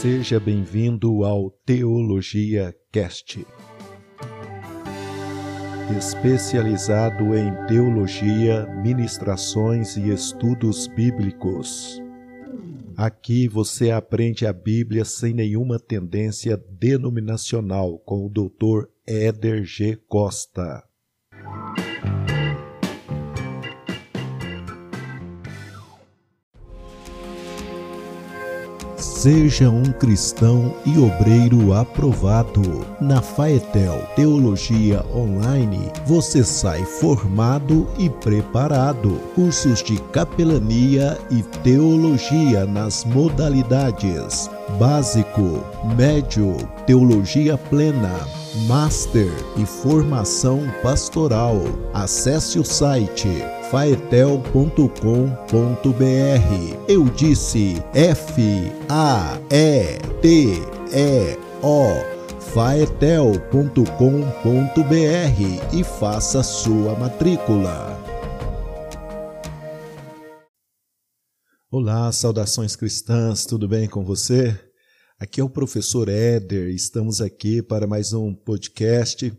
Seja bem-vindo ao Teologia Cast. Especializado em teologia, ministrações e estudos bíblicos. Aqui você aprende a Bíblia sem nenhuma tendência denominacional com o Dr. Éder G. Costa. Seja um cristão e obreiro aprovado. Na Faetel Teologia Online, você sai formado e preparado. Cursos de capelania e teologia nas modalidades básico, médio, teologia plena, master e formação pastoral. Acesse o site faetel.com.br. Eu disse F A E T E O faetel.com.br e faça sua matrícula. Olá, saudações cristãs, tudo bem com você? Aqui é o professor Éder, estamos aqui para mais um podcast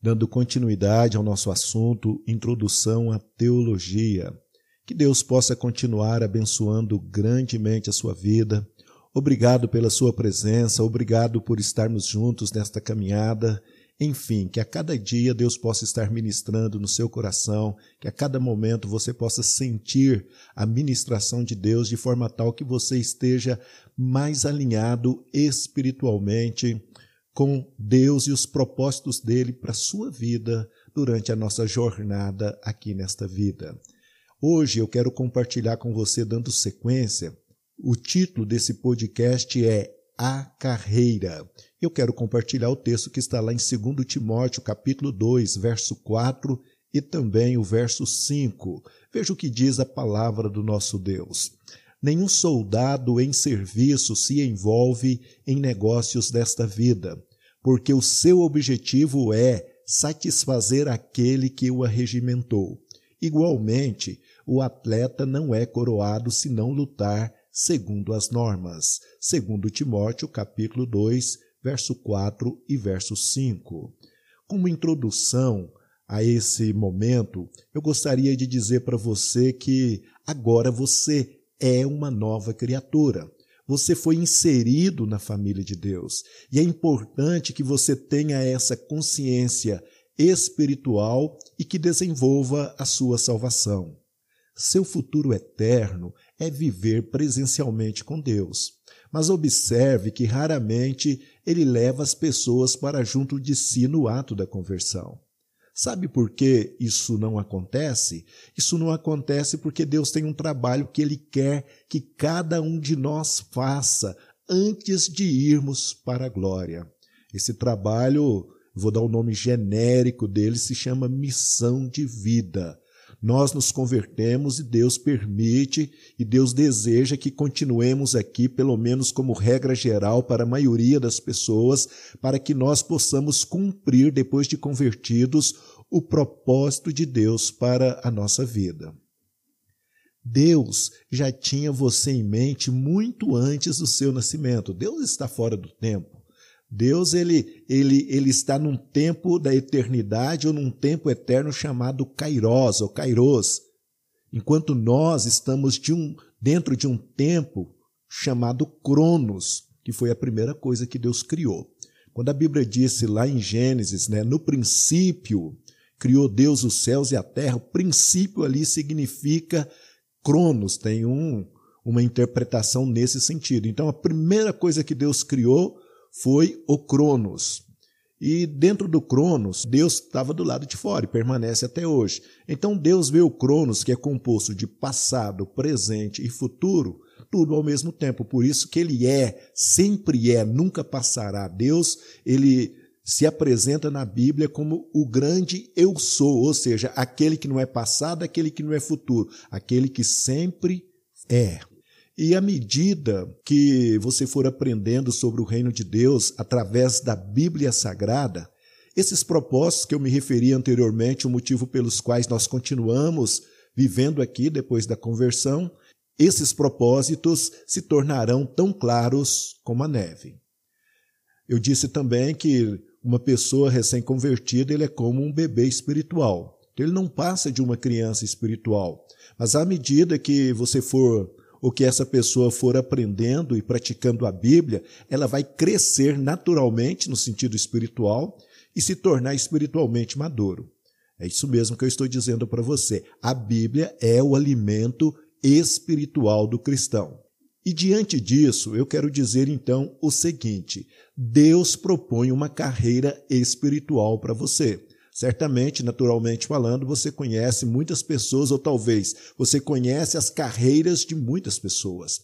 dando continuidade ao nosso assunto Introdução à Teologia. Que Deus possa continuar abençoando grandemente a sua vida. Obrigado pela sua presença, obrigado por estarmos juntos nesta caminhada. Enfim, que a cada dia Deus possa estar ministrando no seu coração, que a cada momento você possa sentir a ministração de Deus de forma tal que você esteja mais alinhado espiritualmente com Deus e os propósitos dele para a sua vida durante a nossa jornada aqui nesta vida. Hoje eu quero compartilhar com você, dando sequência, o título desse podcast é A Carreira. Eu quero compartilhar o texto que está lá em 2 Timóteo, capítulo 2, verso 4 e também o verso 5. Veja o que diz a palavra do nosso Deus. Nenhum soldado em serviço se envolve em negócios desta vida, porque o seu objetivo é satisfazer aquele que o arregimentou. Igualmente, o atleta não é coroado se não lutar segundo as normas. Segundo Timóteo, capítulo 2, verso 4 e verso 5. Como introdução a esse momento, eu gostaria de dizer para você que agora você é uma nova criatura. Você foi inserido na família de Deus. E é importante que você tenha essa consciência espiritual e que desenvolva a sua salvação. Seu futuro eterno é viver presencialmente com Deus. Mas observe que raramente ele leva as pessoas para junto de si no ato da conversão. Sabe por que isso não acontece? Isso não acontece porque Deus tem um trabalho que Ele quer que cada um de nós faça antes de irmos para a glória. Esse trabalho, vou dar o nome genérico dele, se chama missão de vida. Nós nos convertemos e Deus permite e Deus deseja que continuemos aqui, pelo menos como regra geral para a maioria das pessoas, para que nós possamos cumprir, depois de convertidos, o propósito de Deus para a nossa vida. Deus já tinha você em mente muito antes do seu nascimento. Deus está fora do tempo. Deus ele, ele, ele está num tempo da eternidade ou num tempo eterno chamado Kairos ou Kairos, enquanto nós estamos de um, dentro de um tempo chamado Cronos, que foi a primeira coisa que Deus criou. Quando a Bíblia disse lá em Gênesis, né, no princípio criou Deus os céus e a terra, o princípio ali significa Cronos, tem um, uma interpretação nesse sentido. Então a primeira coisa que Deus criou foi o Cronos. E dentro do Cronos, Deus estava do lado de fora e permanece até hoje. Então Deus vê o Cronos, que é composto de passado, presente e futuro, tudo ao mesmo tempo. Por isso que ele é, sempre é, nunca passará. Deus, ele se apresenta na Bíblia como o grande eu sou, ou seja, aquele que não é passado, aquele que não é futuro, aquele que sempre é. E à medida que você for aprendendo sobre o reino de Deus através da Bíblia Sagrada, esses propósitos que eu me referi anteriormente, o motivo pelos quais nós continuamos vivendo aqui depois da conversão, esses propósitos se tornarão tão claros como a neve. Eu disse também que uma pessoa recém-convertida ele é como um bebê espiritual. Ele não passa de uma criança espiritual. Mas à medida que você for, ou que essa pessoa for aprendendo e praticando a Bíblia, ela vai crescer naturalmente no sentido espiritual e se tornar espiritualmente maduro. É isso mesmo que eu estou dizendo para você. A Bíblia é o alimento espiritual do cristão. E diante disso, eu quero dizer então o seguinte: Deus propõe uma carreira espiritual para você. Certamente, naturalmente falando, você conhece muitas pessoas, ou talvez você conhece as carreiras de muitas pessoas.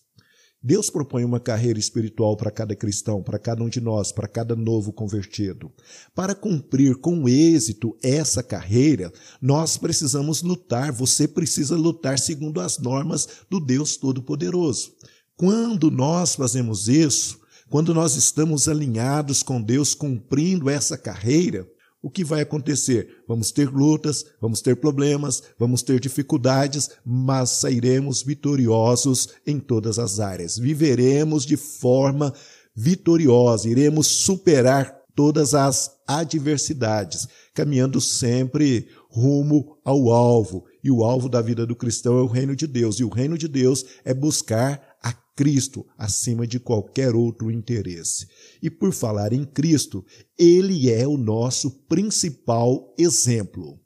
Deus propõe uma carreira espiritual para cada cristão, para cada um de nós, para cada novo convertido. Para cumprir com êxito essa carreira, nós precisamos lutar, você precisa lutar segundo as normas do Deus Todo-Poderoso. Quando nós fazemos isso, quando nós estamos alinhados com Deus, cumprindo essa carreira, o que vai acontecer? Vamos ter lutas, vamos ter problemas, vamos ter dificuldades, mas sairemos vitoriosos em todas as áreas. Viveremos de forma vitoriosa, iremos superar todas as adversidades, caminhando sempre rumo ao alvo. E o alvo da vida do cristão é o reino de Deus, e o reino de Deus é buscar Cristo acima de qualquer outro interesse. E por falar em Cristo, ele é o nosso principal exemplo.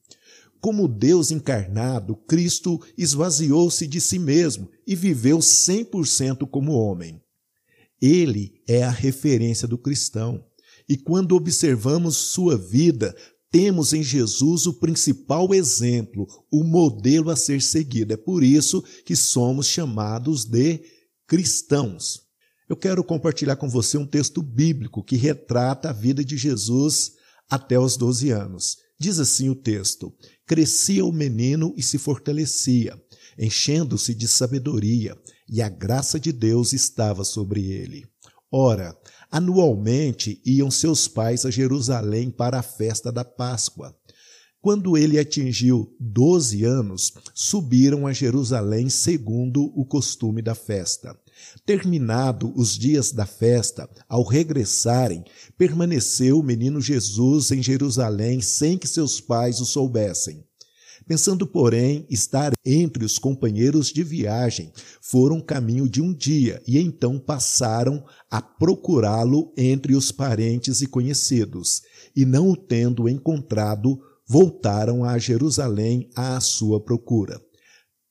Como Deus encarnado, Cristo esvaziou-se de si mesmo e viveu 100% como homem. Ele é a referência do cristão. E quando observamos sua vida, temos em Jesus o principal exemplo, o modelo a ser seguido. É por isso que somos chamados de cristãos. Eu quero compartilhar com você um texto bíblico que retrata a vida de Jesus até os 12 anos. Diz assim o texto: Crescia o menino e se fortalecia, enchendo-se de sabedoria, e a graça de Deus estava sobre ele. Ora, anualmente iam seus pais a Jerusalém para a festa da Páscoa. Quando ele atingiu 12 anos, subiram a Jerusalém segundo o costume da festa. Terminado os dias da festa, ao regressarem, permaneceu o menino Jesus em Jerusalém sem que seus pais o soubessem. Pensando, porém, estar entre os companheiros de viagem, foram caminho de um dia e então passaram a procurá-lo entre os parentes e conhecidos, e não o tendo encontrado, voltaram a Jerusalém à sua procura.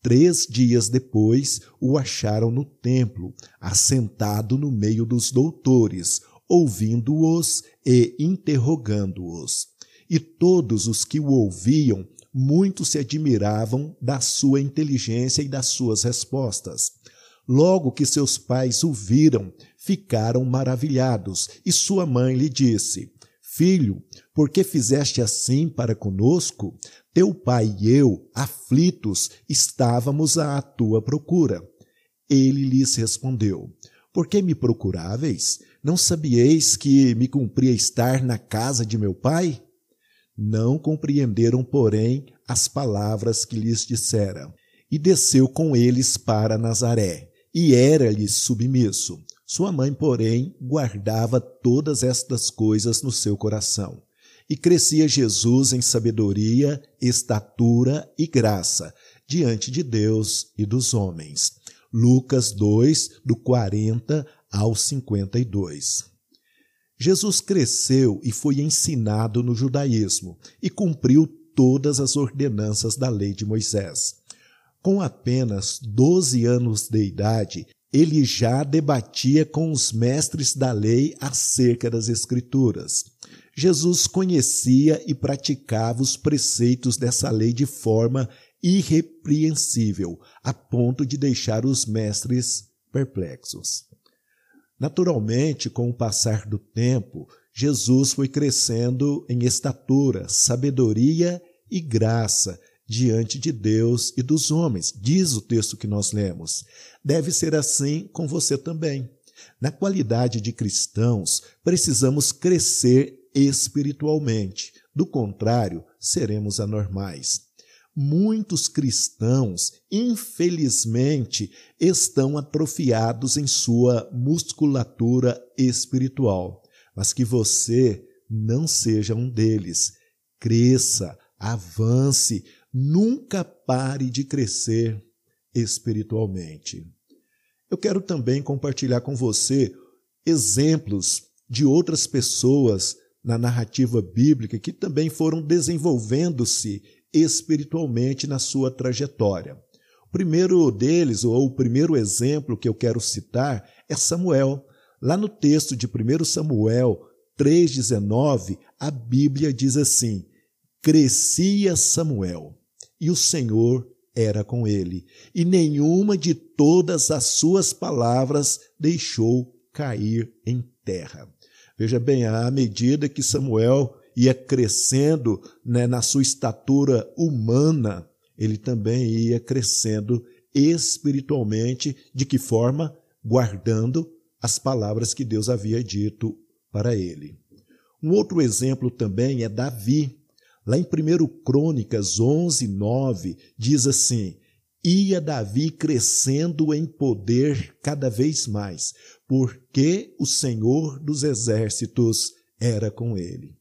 Três dias depois, o acharam no templo, assentado no meio dos doutores, ouvindo-os e interrogando-os. E todos os que o ouviam, muito se admiravam da sua inteligência e das suas respostas. Logo que seus pais o viram, ficaram maravilhados, e sua mãe lhe disse: Filho, por que fizeste assim para conosco? Teu pai e eu, aflitos, estávamos à tua procura. Ele lhes respondeu: Por que me procuráveis? Não sabieis que me cumpria estar na casa de meu pai? Não compreenderam, porém, as palavras que lhes dissera. E desceu com eles para Nazaré, e era-lhes submisso. Sua mãe, porém, guardava todas estas coisas no seu coração. E crescia Jesus em sabedoria, estatura e graça, diante de Deus e dos homens. Lucas 2, do 40 ao 52. Jesus cresceu e foi ensinado no judaísmo e cumpriu todas as ordenanças da lei de Moisés. Com apenas 12 anos de idade, ele já debatia com os mestres da lei acerca das Escrituras. Jesus conhecia e praticava os preceitos dessa lei de forma irrepreensível, a ponto de deixar os mestres perplexos. Naturalmente, com o passar do tempo, Jesus foi crescendo em estatura, sabedoria e graça, diante de Deus e dos homens, diz o texto que nós lemos. Deve ser assim com você também. Na qualidade de cristãos, precisamos crescer espiritualmente. Do contrário, seremos anormais. muitos cristãos, infelizmente, estão atrofiados em sua musculatura espiritual, mas que você não seja um deles. Cresça, avance, nunca pare de crescer espiritualmente. Eu quero também compartilhar com você exemplos de outras pessoas na narrativa bíblica que também foram desenvolvendo-se espiritualmente na sua trajetória. O primeiro deles, ou o primeiro exemplo que eu quero citar, é Samuel. Lá no texto de 1 Samuel 3,19, a Bíblia diz assim: Crescia Samuel, e o Senhor era com ele, e nenhuma de todas as suas palavras deixou cair em terra. Veja bem, à medida que Samuel ia crescendo né, na sua estatura humana, ele também ia crescendo espiritualmente. De que forma? Guardando as palavras que Deus havia dito para ele. Um outro exemplo também é Davi. Lá em 1 Crônicas 11, 9, diz assim: Ia Davi crescendo em poder cada vez mais, porque o Senhor dos exércitos era com ele.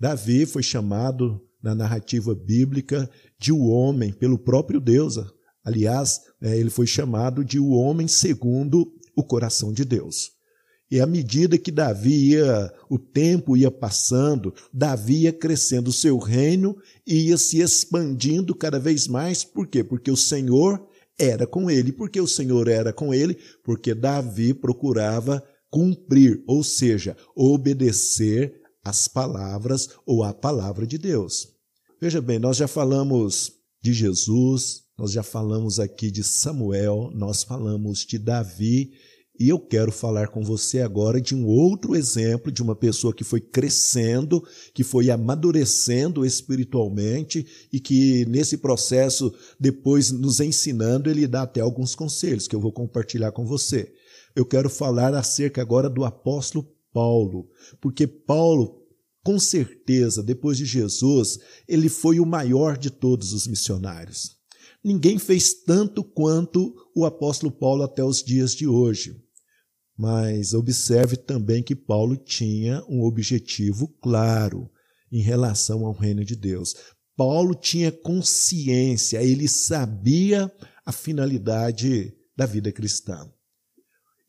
Davi foi chamado na narrativa bíblica de o homem pelo próprio Deus. Aliás, é, ele foi chamado de o homem segundo o coração de Deus. E à medida que Davi ia, o tempo ia passando, Davi ia crescendo, o seu reino ia se expandindo cada vez mais. Por quê? Porque o Senhor era com ele. Por que o Senhor era com ele? Porque Davi procurava cumprir, ou seja, obedecer as palavras ou a palavra de Deus. Veja bem, nós já falamos de Jesus, nós já falamos aqui de Samuel, nós falamos de Davi, e eu quero falar com você agora de um outro exemplo de uma pessoa que foi crescendo, que foi amadurecendo espiritualmente e que nesse processo, depois nos ensinando, ele dá até alguns conselhos que eu vou compartilhar com você. Eu quero falar acerca agora do apóstolo Paulo, porque Paulo com certeza, depois de Jesus, ele foi o maior de todos os missionários. Ninguém fez tanto quanto o apóstolo Paulo até os dias de hoje. Mas observe também que Paulo tinha um objetivo claro em relação ao reino de Deus. Paulo tinha consciência, ele sabia a finalidade da vida cristã.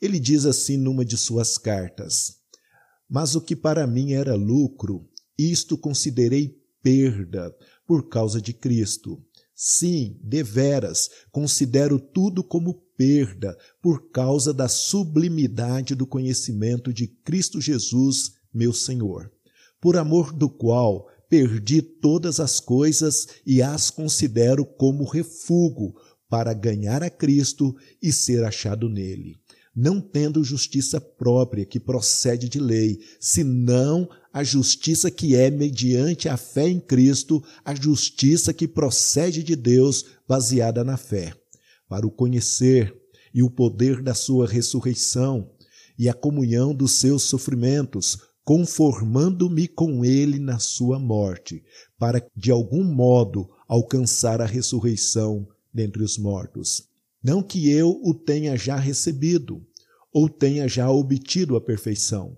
Ele diz assim numa de suas cartas: mas o que para mim era lucro, isto considerei perda por causa de Cristo. Sim, deveras, considero tudo como perda por causa da sublimidade do conhecimento de Cristo Jesus, meu Senhor, por amor do qual perdi todas as coisas e as considero como refúgio para ganhar a Cristo e ser achado nele não tendo justiça própria que procede de lei, senão a justiça que é mediante a fé em Cristo, a justiça que procede de Deus, baseada na fé, para o conhecer e o poder da sua ressurreição e a comunhão dos seus sofrimentos, conformando-me com ele na sua morte, para de algum modo alcançar a ressurreição dentre os mortos. Não que eu o tenha já recebido, ou tenha já obtido a perfeição,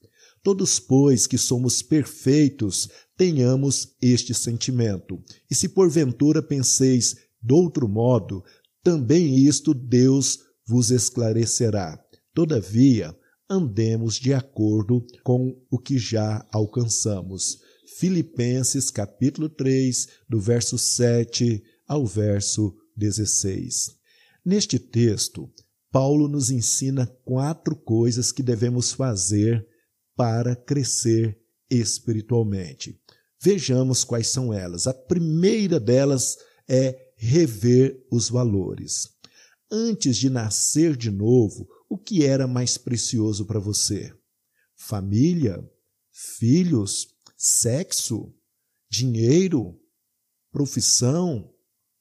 Todos, pois, que somos perfeitos, tenhamos este sentimento. E se porventura penseis de outro modo, também isto Deus vos esclarecerá. Todavia, andemos de acordo com o que já alcançamos. Filipenses capítulo 3, do verso 7 ao verso 16. Neste texto, Paulo nos ensina quatro coisas que devemos fazer para crescer espiritualmente. Vejamos quais são elas. A primeira delas é rever os valores. antes de nascer de novo, o que era mais precioso para você? Família? Filhos? Sexo? Dinheiro? Profissão?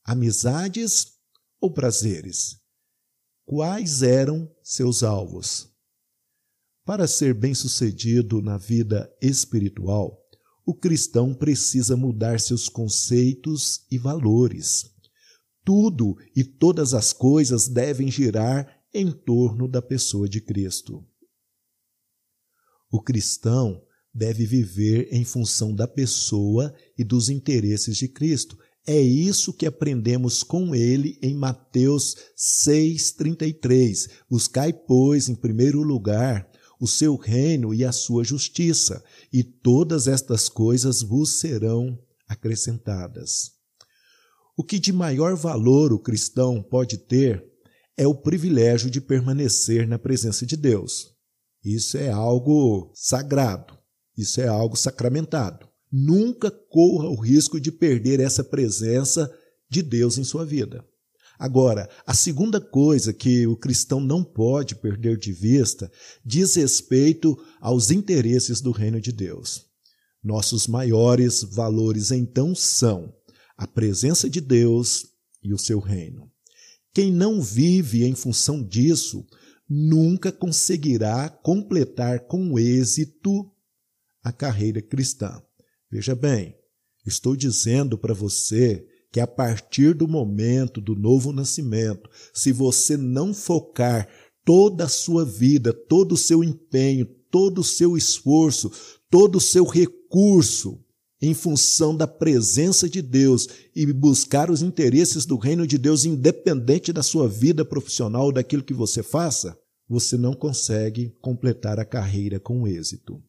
Amizades ou prazeres? Quais eram seus alvos? Para ser bem-sucedido na vida espiritual, o cristão precisa mudar seus conceitos e valores. Tudo e todas as coisas devem girar em torno da pessoa de Cristo. O cristão deve viver em função da pessoa e dos interesses de Cristo. É isso que aprendemos com ele em Mateus 6,33. Buscai, pois, em primeiro lugar o seu reino e a sua justiça, e todas estas coisas vos serão acrescentadas. O que de maior valor o cristão pode ter é o privilégio de permanecer na presença de Deus. Isso é algo sagrado, isso é algo sacramentado. Nunca corra o risco de perder essa presença de Deus em sua vida. Agora, a segunda coisa que o cristão não pode perder de vista diz respeito aos interesses do reino de Deus. Nossos maiores valores então são a presença de Deus e o seu reino. Quem não vive em função disso nunca conseguirá completar com êxito a carreira cristã. Veja bem, estou dizendo para você que a partir do momento do novo nascimento, se você não focar toda a sua vida, todo o seu empenho, todo o seu esforço, todo o seu recurso em função da presença de Deus e buscar os interesses do reino de Deus, independente da sua vida profissional, daquilo que você faça, você não consegue completar a carreira com êxito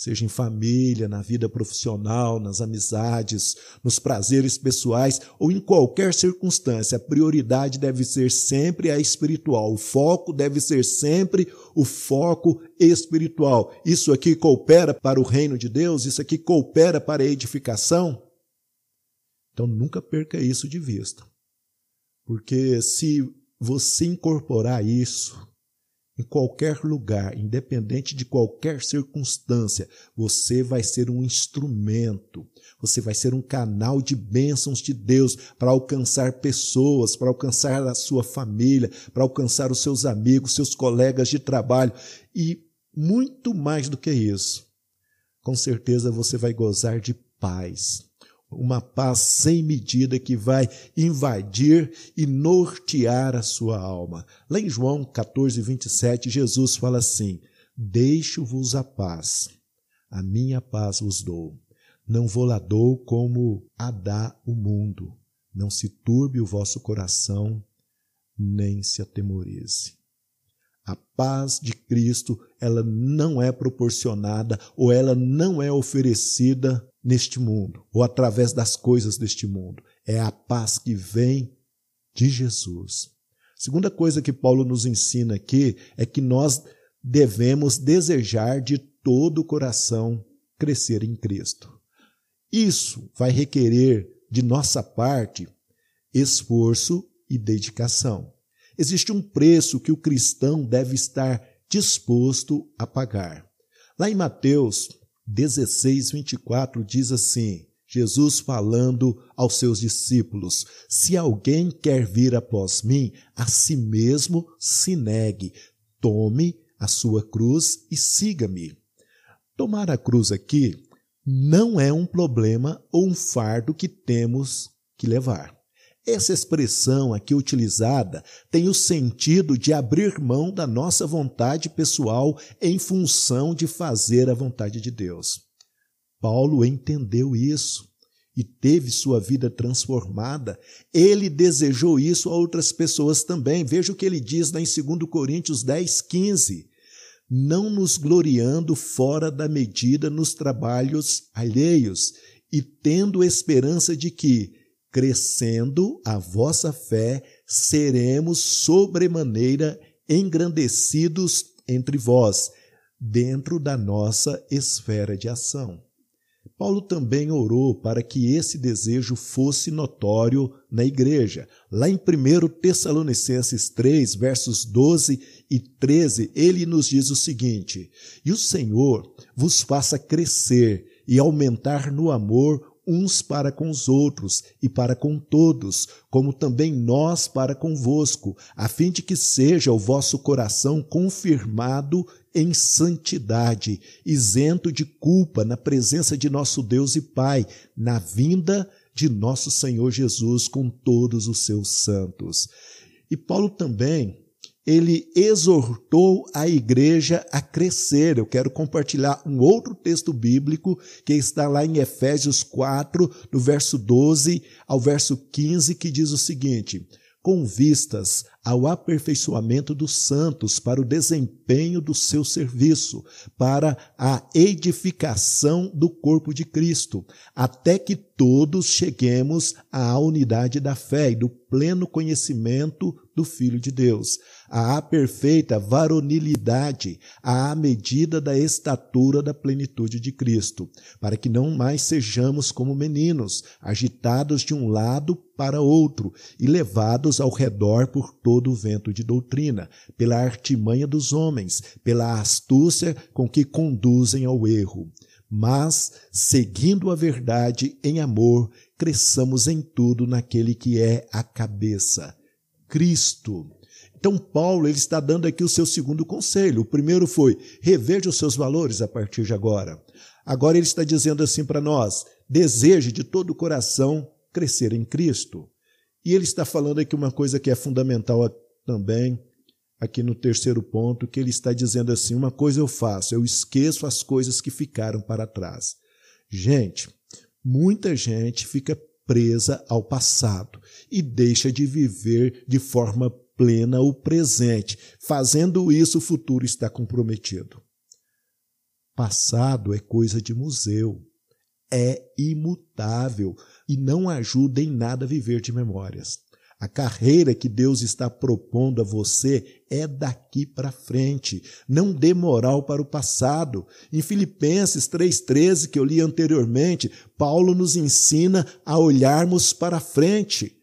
seja em família, na vida profissional, nas amizades, nos prazeres pessoais ou em qualquer circunstância, a prioridade deve ser sempre a espiritual. O foco deve ser sempre o foco espiritual. Isso aqui coopera para o reino de Deus, isso aqui coopera para a edificação. Então nunca perca isso de vista. Porque se você incorporar isso em qualquer lugar, independente de qualquer circunstância, você vai ser um instrumento, você vai ser um canal de bênçãos de Deus para alcançar pessoas, para alcançar a sua família, para alcançar os seus amigos, seus colegas de trabalho e muito mais do que isso. Com certeza você vai gozar de paz, uma paz sem medida que vai invadir e nortear a sua alma. Lá em João 14, 27, Jesus fala assim: Deixo-vos a paz, a minha paz vos dou. Não vou lá dou como a dá o mundo. Não se turbe o vosso coração, nem se atemorize. A paz de Cristo, ela não é proporcionada ou ela não é oferecida neste mundo ou através das coisas deste mundo. É a paz que vem de Jesus. Segunda coisa que Paulo nos ensina aqui é que nós devemos desejar de todo o coração crescer em Cristo. Isso vai requerer de nossa parte esforço e dedicação. Existe um preço que o cristão deve estar disposto a pagar. Lá em Mateus 16, 24 diz assim: Jesus falando aos seus discípulos: Se alguém quer vir após mim, a si mesmo se negue, tome a sua cruz e siga-me. Tomar a cruz aqui não é um problema ou um fardo que temos que levar. Essa expressão aqui utilizada tem o sentido de abrir mão da nossa vontade pessoal em função de fazer a vontade de Deus. Paulo entendeu isso e teve sua vida transformada. Ele desejou isso a outras pessoas também. Veja o que ele diz lá em 2 Coríntios 10, 15. Não nos gloriando fora da medida nos trabalhos alheios e tendo esperança de que, crescendo a vossa fé, seremos sobremaneira engrandecidos entre vós, dentro da nossa esfera de ação. Paulo também orou para que esse desejo fosse notório na igreja. Lá em 1 Tessalonicenses 3, versos 12 e 13, ele nos diz o seguinte: E o Senhor vos faça crescer e aumentar no amor uns para com os outros e para com todos, como também nós para convosco, a fim de que seja o vosso coração confirmado em santidade, isento de culpa na presença de nosso Deus e Pai, na vinda de nosso Senhor Jesus com todos os seus santos. E Paulo também ele exortou a igreja a crescer. Eu quero compartilhar um outro texto bíblico que está lá em Efésios 4, do verso 12 ao verso 15, que diz o seguinte: com vistas ao aperfeiçoamento dos santos para o desempenho do seu serviço, para a edificação do corpo de Cristo, até que todos cheguemos à unidade da fé e do pleno conhecimento do Filho de Deus, à perfeita varonilidade, à medida da estatura da plenitude de Cristo, para que não mais sejamos como meninos, agitados de um lado para outro e levados ao redor por todo o vento de doutrina, pela artimanha dos homens, pela astúcia com que conduzem ao erro. Mas, seguindo a verdade em amor, cresçamos em tudo naquele que é a cabeça Cristo. Então, Paulo ele está dando aqui o seu segundo conselho. O primeiro foi: reveja os seus valores a partir de agora. Agora ele está dizendo assim para nós: deseje de todo o coração crescer em Cristo. E ele está falando aqui uma coisa que é fundamental também, aqui no terceiro ponto, que ele está dizendo assim: uma coisa eu faço, eu esqueço as coisas que ficaram para trás. Gente, muita gente fica presa ao passado e deixa de viver de forma plena o presente. Fazendo isso, o futuro está comprometido. Passado é coisa de museu, é imutável e não ajuda em nada a viver de memórias. A carreira que Deus está propondo a você é daqui para frente. Não dê moral para o passado. Em Filipenses 3,13, que eu li anteriormente, Paulo nos ensina a olharmos para frente.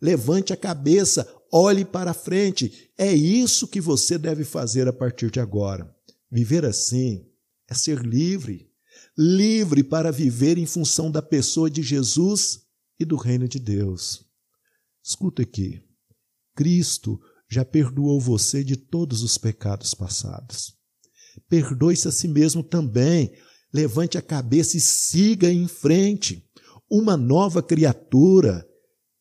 Levante a cabeça, olhe para frente. É isso que você deve fazer a partir de agora. Viver assim é ser livre. Livre para viver em função da pessoa de Jesus e do reino de Deus. Escuta aqui. Cristo já perdoou você de todos os pecados passados. Perdoe-se a si mesmo também. Levante a cabeça e siga em frente. Uma nova criatura.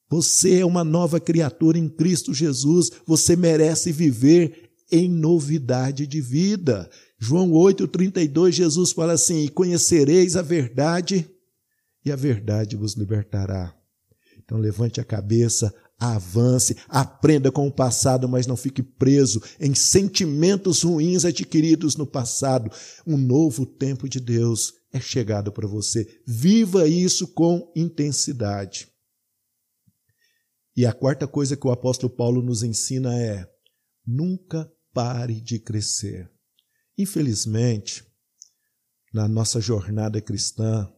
Você é uma nova criatura em Cristo Jesus. Você merece viver em novidade de vida. João 8,32, Jesus fala assim: E conhecereis a verdade, e a verdade vos libertará. Então levante a cabeça, avance, aprenda com o passado, mas não fique preso em sentimentos ruins adquiridos no passado. Um novo tempo de Deus é chegado para você. Viva isso com intensidade. E a quarta coisa que o apóstolo Paulo nos ensina é: nunca pare de crescer. Infelizmente, na nossa jornada cristã,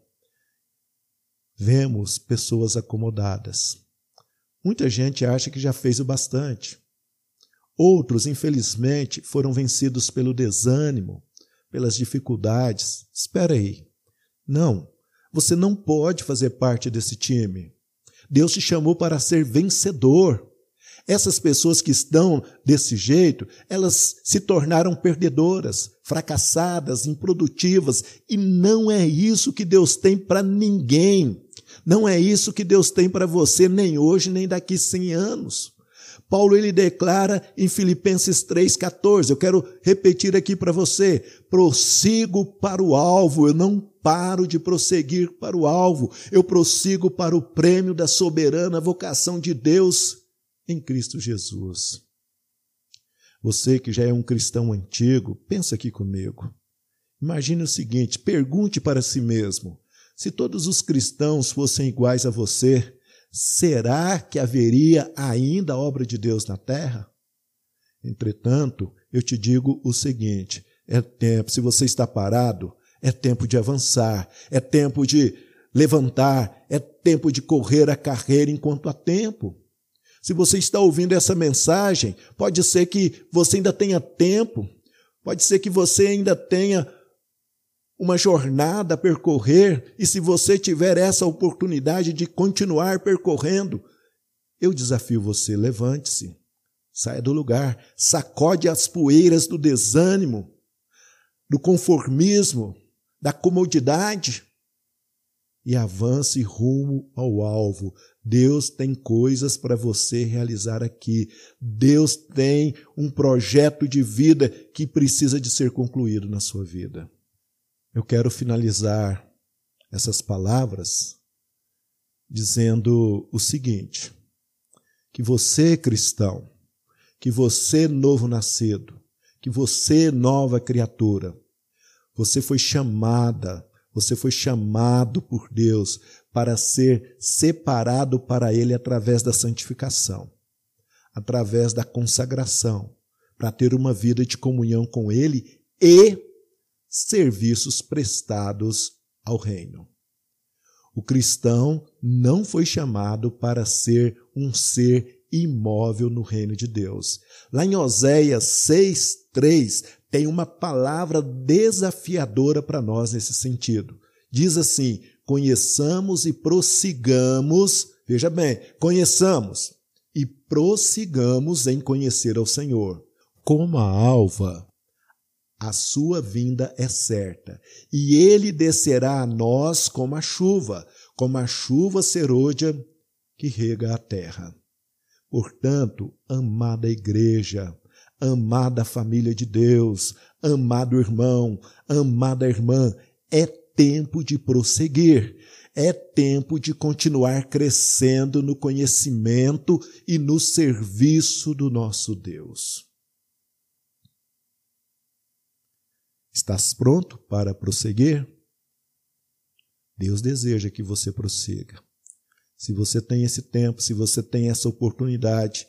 vemos pessoas acomodadas. Muita gente acha que já fez o bastante. Outros, infelizmente, foram vencidos pelo desânimo, pelas dificuldades. Espera aí. Não, você não pode fazer parte desse time. Deus te chamou para ser vencedor. Essas pessoas que estão desse jeito, elas se tornaram perdedoras, fracassadas, improdutivas, e não é isso que Deus tem para ninguém. Não é isso que Deus tem para você nem hoje, nem daqui 100 anos. Paulo ele declara em Filipenses 3:14, eu quero repetir aqui para você: prossigo para o alvo, eu não paro de prosseguir para o alvo, eu prossigo para o prêmio da soberana vocação de Deus em Cristo Jesus. Você que já é um cristão antigo, pensa aqui comigo. Imagine o seguinte, pergunte para si mesmo: se todos os cristãos fossem iguais a você, será que haveria ainda obra de Deus na terra? Entretanto, eu te digo o seguinte: é tempo, se você está parado, é tempo de avançar, é tempo de levantar, é tempo de correr a carreira enquanto há tempo. Se você está ouvindo essa mensagem, pode ser que você ainda tenha tempo, pode ser que você ainda tenha uma jornada a percorrer, e se você tiver essa oportunidade de continuar percorrendo, eu desafio você, levante-se, saia do lugar, sacode as poeiras do desânimo, do conformismo, da comodidade e avance rumo ao alvo. Deus tem coisas para você realizar aqui. Deus tem um projeto de vida que precisa de ser concluído na sua vida. Eu quero finalizar essas palavras dizendo o seguinte: que você, cristão, que você, novo nascido, que você, nova criatura, você foi chamada você foi chamado por Deus para ser separado para Ele através da santificação, através da consagração, para ter uma vida de comunhão com Ele e serviços prestados ao Reino. O cristão não foi chamado para ser um ser imóvel no reino de Deus. Lá em Oséias 6, 3, tem uma palavra desafiadora para nós nesse sentido. Diz assim: conheçamos e prossigamos, veja bem, conheçamos e prossigamos em conhecer ao Senhor. Como a alva, a sua vinda é certa, e ele descerá a nós como a chuva, como a chuva serôdia que rega a terra. Portanto, amada igreja, amada família de Deus, amado irmão, amada irmã, é tempo de prosseguir, é tempo de continuar crescendo no conhecimento e no serviço do nosso Deus. Estás pronto para prosseguir? Deus deseja que você prossiga. Se você tem esse tempo, se você tem essa oportunidade,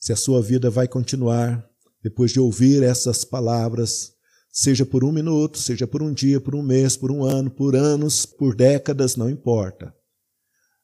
se a sua vida vai continuar depois de ouvir essas palavras, seja por um minuto, seja por um dia, por um mês, por um ano, por anos, por décadas, não importa.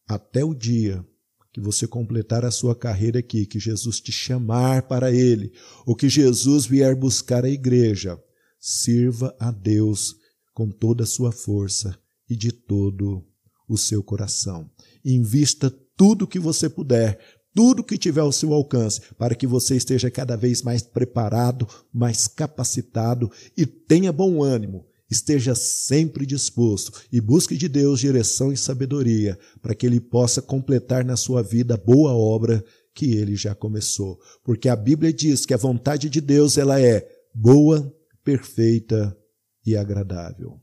Até o dia que você completar a sua carreira aqui, que Jesus te chamar para Ele, ou que Jesus vier buscar a igreja, sirva a Deus com toda a sua força e de todo o seu coração. Invista tudo que você puder tudo que tiver ao seu alcance, para que você esteja cada vez mais preparado, mais capacitado e tenha bom ânimo. Esteja sempre disposto e busque de Deus direção e sabedoria, para que Ele possa completar na sua vida a boa obra que Ele já começou. Porque a Bíblia diz que a vontade de Deus ela é boa, perfeita e agradável.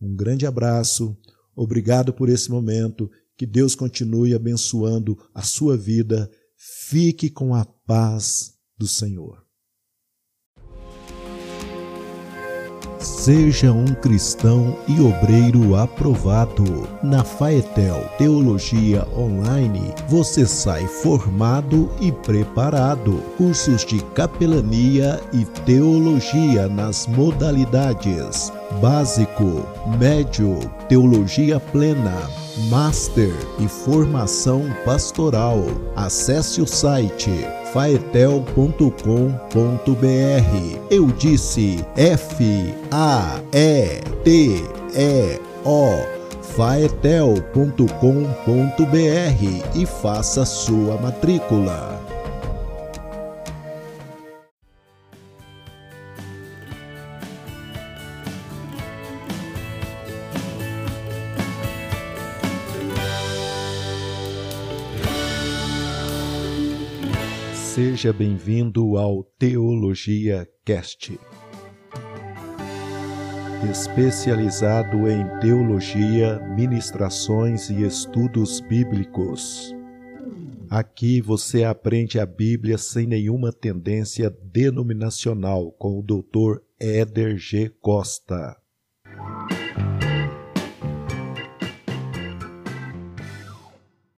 Um grande abraço, obrigado por esse momento que Deus continue abençoando a sua vida. Fique com a paz do Senhor. Seja um cristão e obreiro aprovado. Na Faetel Teologia Online, você sai formado e preparado. Cursos de capelania e teologia nas modalidades básico, médio, teologia plena, master e formação pastoral. Acesse o site faetel.com.br. Eu disse F A E T E O faetel.com.br e faça sua matrícula. Seja bem-vindo ao Teologia Cast. Especializado em teologia, ministrações e estudos bíblicos. Aqui você aprende a Bíblia sem nenhuma tendência denominacional com o Dr. Éder G. Costa.